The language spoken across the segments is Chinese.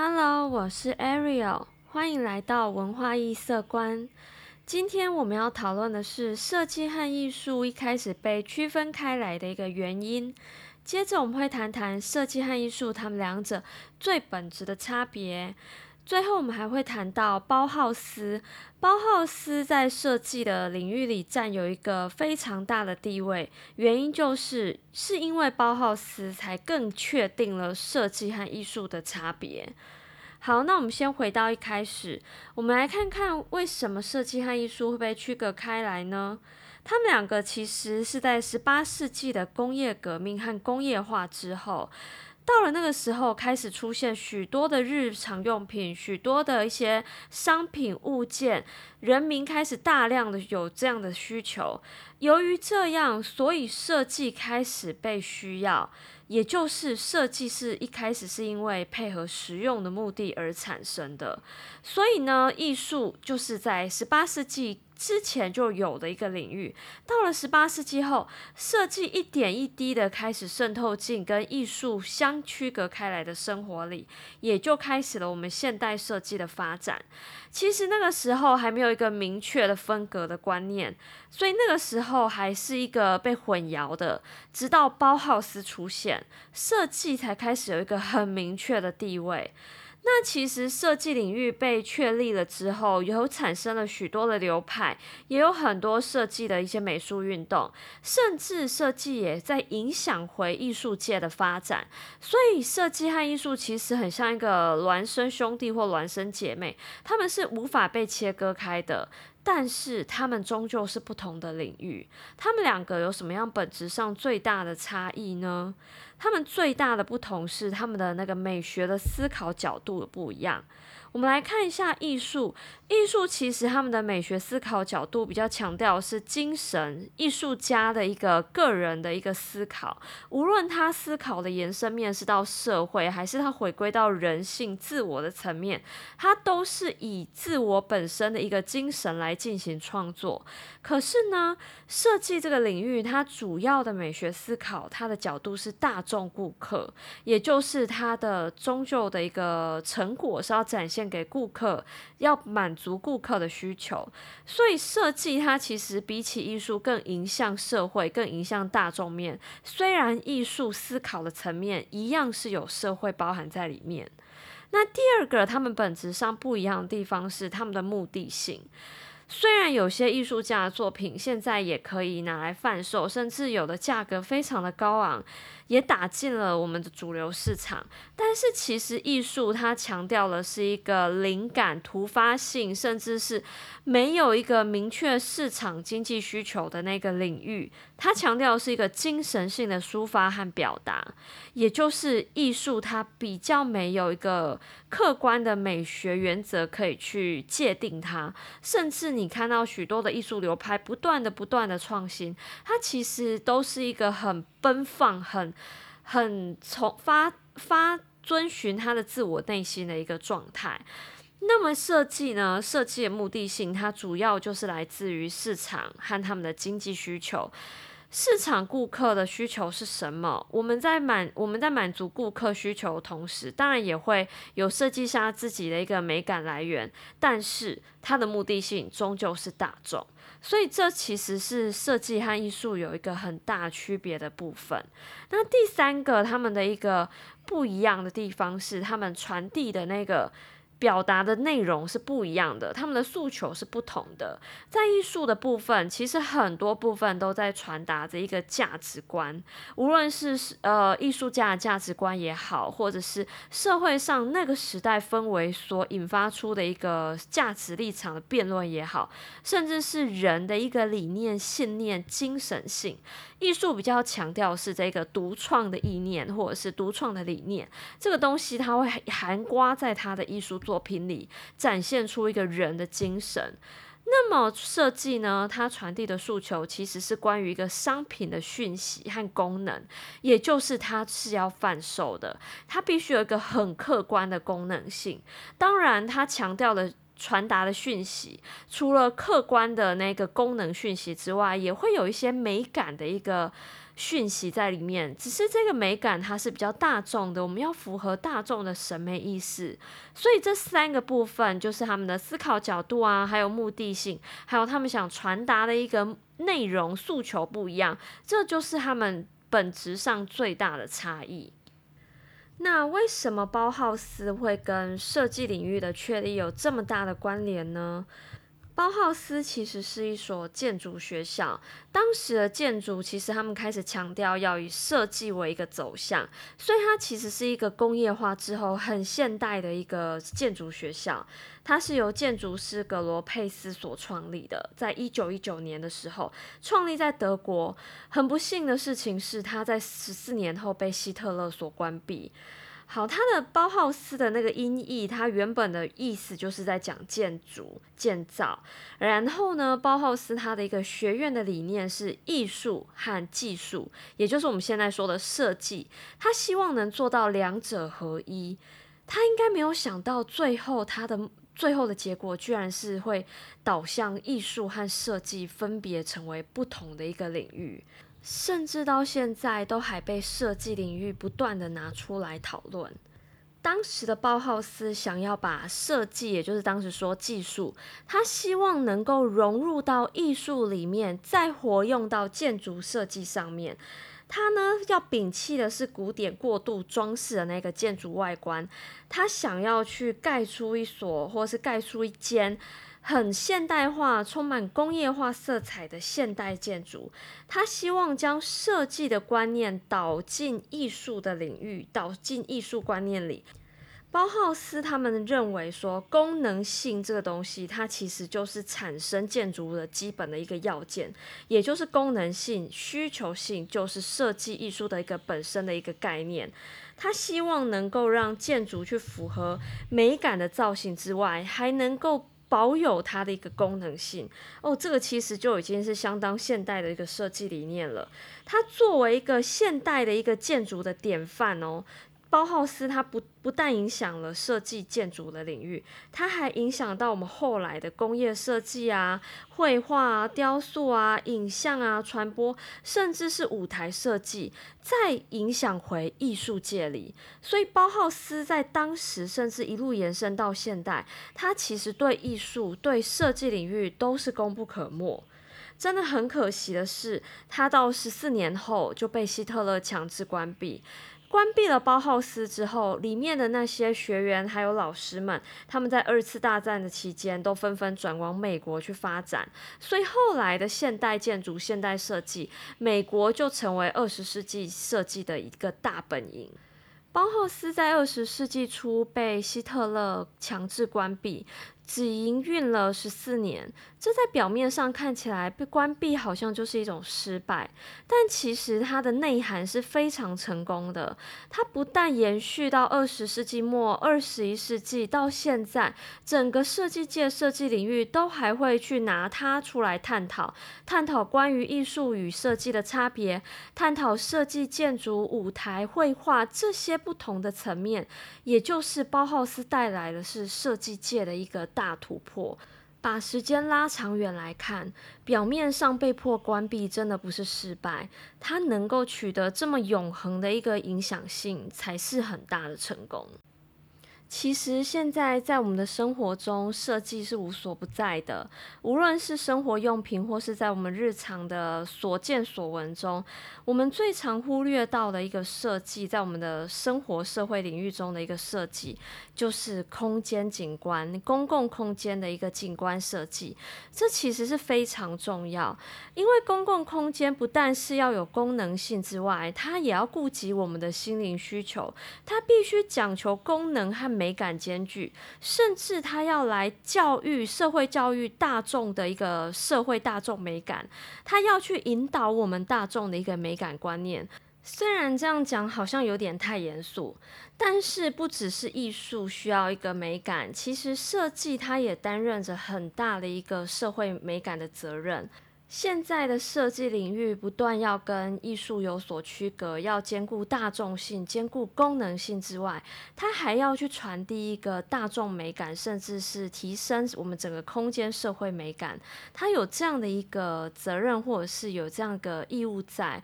Hello，我是 Ariel，欢迎来到文化艺色观。今天我们要讨论的是设计和艺术一开始被区分开来的一个原因。接着我们会谈谈设计和艺术它们两者最本质的差别。最后我们还会谈到包浩斯。包浩斯在设计的领域里占有一个非常大的地位，原因就是是因为包浩斯才更确定了设计和艺术的差别。好，那我们先回到一开始，我们来看看为什么设计和艺术会被区隔开来呢？他们两个其实是在十八世纪的工业革命和工业化之后。到了那个时候，开始出现许多的日常用品，许多的一些商品物件，人民开始大量的有这样的需求。由于这样，所以设计开始被需要，也就是设计是一开始是因为配合实用的目的而产生的。所以呢，艺术就是在十八世纪。之前就有的一个领域，到了十八世纪后，设计一点一滴的开始渗透进跟艺术相区隔开来的生活里，也就开始了我们现代设计的发展。其实那个时候还没有一个明确的分隔的观念，所以那个时候还是一个被混淆的。直到包浩斯出现，设计才开始有一个很明确的地位。那其实设计领域被确立了之后，有产生了许多的流派，也有很多设计的一些美术运动，甚至设计也在影响回艺术界的发展。所以设计和艺术其实很像一个孪生兄弟或孪生姐妹，他们是无法被切割开的。但是他们终究是不同的领域，他们两个有什么样本质上最大的差异呢？他们最大的不同是他们的那个美学的思考角度不一样。我们来看一下艺术。艺术其实他们的美学思考角度比较强调是精神艺术家的一个个人的一个思考，无论他思考的延伸面是到社会，还是他回归到人性自我的层面，他都是以自我本身的一个精神来进行创作。可是呢，设计这个领域，它主要的美学思考，它的角度是大众顾客，也就是它的终究的一个成果是要展现给顾客，要满。足顾客的需求，所以设计它其实比起艺术更影响社会，更影响大众面。虽然艺术思考的层面一样是有社会包含在里面。那第二个，他们本质上不一样的地方是他们的目的性。虽然有些艺术家的作品现在也可以拿来贩售，甚至有的价格非常的高昂。也打进了我们的主流市场，但是其实艺术它强调的是一个灵感突发性，甚至是没有一个明确市场经济需求的那个领域。它强调的是一个精神性的抒发和表达，也就是艺术它比较没有一个客观的美学原则可以去界定它。甚至你看到许多的艺术流派不断的不断的创新，它其实都是一个很。奔放，很很从发发遵循他的自我内心的一个状态。那么设计呢？设计的目的性，它主要就是来自于市场和他们的经济需求。市场顾客的需求是什么？我们在满我们在满足顾客需求的同时，当然也会有设计下自己的一个美感来源，但是它的目的性终究是大众。所以这其实是设计和艺术有一个很大区别的部分。那第三个，他们的一个不一样的地方是，他们传递的那个。表达的内容是不一样的，他们的诉求是不同的。在艺术的部分，其实很多部分都在传达着一个价值观，无论是呃艺术家的价值观也好，或者是社会上那个时代氛围所引发出的一个价值立场的辩论也好，甚至是人的一个理念、信念、精神性。艺术比较强调是这个独创的意念，或者是独创的理念，这个东西它会含刮在他的艺术作品里，展现出一个人的精神。那么设计呢，它传递的诉求其实是关于一个商品的讯息和功能，也就是它是要贩售的，它必须有一个很客观的功能性。当然，它强调的。传达的讯息，除了客观的那个功能讯息之外，也会有一些美感的一个讯息在里面，只是这个美感它是比较大众的，我们要符合大众的审美意识，所以这三个部分就是他们的思考角度啊，还有目的性，还有他们想传达的一个内容诉求不一样，这就是他们本质上最大的差异。那为什么包浩斯会跟设计领域的确立有这么大的关联呢？包浩斯其实是一所建筑学校，当时的建筑其实他们开始强调要以设计为一个走向，所以它其实是一个工业化之后很现代的一个建筑学校。它是由建筑师格罗佩斯所创立的，在一九一九年的时候创立在德国。很不幸的事情是，它在十四年后被希特勒所关闭。好，它的包浩斯的那个音译，它原本的意思就是在讲建筑建造。然后呢，包浩斯他的一个学院的理念是艺术和技术，也就是我们现在说的设计。他希望能做到两者合一。他应该没有想到，最后他的最后的结果居然是会导向艺术和设计分别成为不同的一个领域。甚至到现在都还被设计领域不断的拿出来讨论。当时的包浩斯想要把设计，也就是当时说技术，他希望能够融入到艺术里面，再活用到建筑设计上面。他呢要摒弃的是古典过度装饰的那个建筑外观，他想要去盖出一所，或是盖出一间。很现代化、充满工业化色彩的现代建筑，他希望将设计的观念导进艺术的领域，导进艺术观念里。包浩斯他们认为说，功能性这个东西，它其实就是产生建筑物的基本的一个要件，也就是功能性、需求性，就是设计艺术的一个本身的一个概念。他希望能够让建筑去符合美感的造型之外，还能够。保有它的一个功能性哦，这个其实就已经是相当现代的一个设计理念了。它作为一个现代的一个建筑的典范哦。包浩斯它不不但影响了设计建筑的领域，它还影响到我们后来的工业设计啊、绘画啊、雕塑啊、影像啊、传播，甚至是舞台设计，再影响回艺术界里。所以包浩斯在当时，甚至一路延伸到现代，他其实对艺术、对设计领域都是功不可没。真的很可惜的是，他到十四年后就被希特勒强制关闭。关闭了包浩斯之后，里面的那些学员还有老师们，他们在二次大战的期间都纷纷转往美国去发展，所以后来的现代建筑、现代设计，美国就成为二十世纪设计的一个大本营。包浩斯在二十世纪初被希特勒强制关闭。只营运了十四年，这在表面上看起来被关闭好像就是一种失败，但其实它的内涵是非常成功的。它不但延续到二十世纪末、二十一世纪到现在，整个设计界、设计领域都还会去拿它出来探讨，探讨关于艺术与设计的差别，探讨设计建筑、舞台、绘画这些不同的层面，也就是包浩斯带来的是设计界的一个。大突破，把时间拉长远来看，表面上被迫关闭真的不是失败，它能够取得这么永恒的一个影响性，才是很大的成功。其实现在在我们的生活中，设计是无所不在的。无论是生活用品，或是在我们日常的所见所闻中，我们最常忽略到的一个设计，在我们的生活社会领域中的一个设计，就是空间景观、公共空间的一个景观设计。这其实是非常重要，因为公共空间不但是要有功能性之外，它也要顾及我们的心灵需求。它必须讲求功能和。美感兼具，甚至他要来教育社会教育大众的一个社会大众美感，他要去引导我们大众的一个美感观念。虽然这样讲好像有点太严肃，但是不只是艺术需要一个美感，其实设计它也担任着很大的一个社会美感的责任。现在的设计领域不断要跟艺术有所区隔，要兼顾大众性、兼顾功能性之外，它还要去传递一个大众美感，甚至是提升我们整个空间社会美感。它有这样的一个责任，或者是有这样的义务在。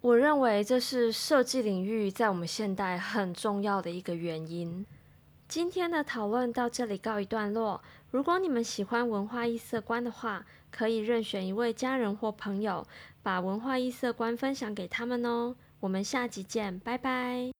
我认为这是设计领域在我们现代很重要的一个原因。今天的讨论到这里告一段落。如果你们喜欢文化异色观的话，可以任选一位家人或朋友，把文化异色观分享给他们哦。我们下集见，拜拜。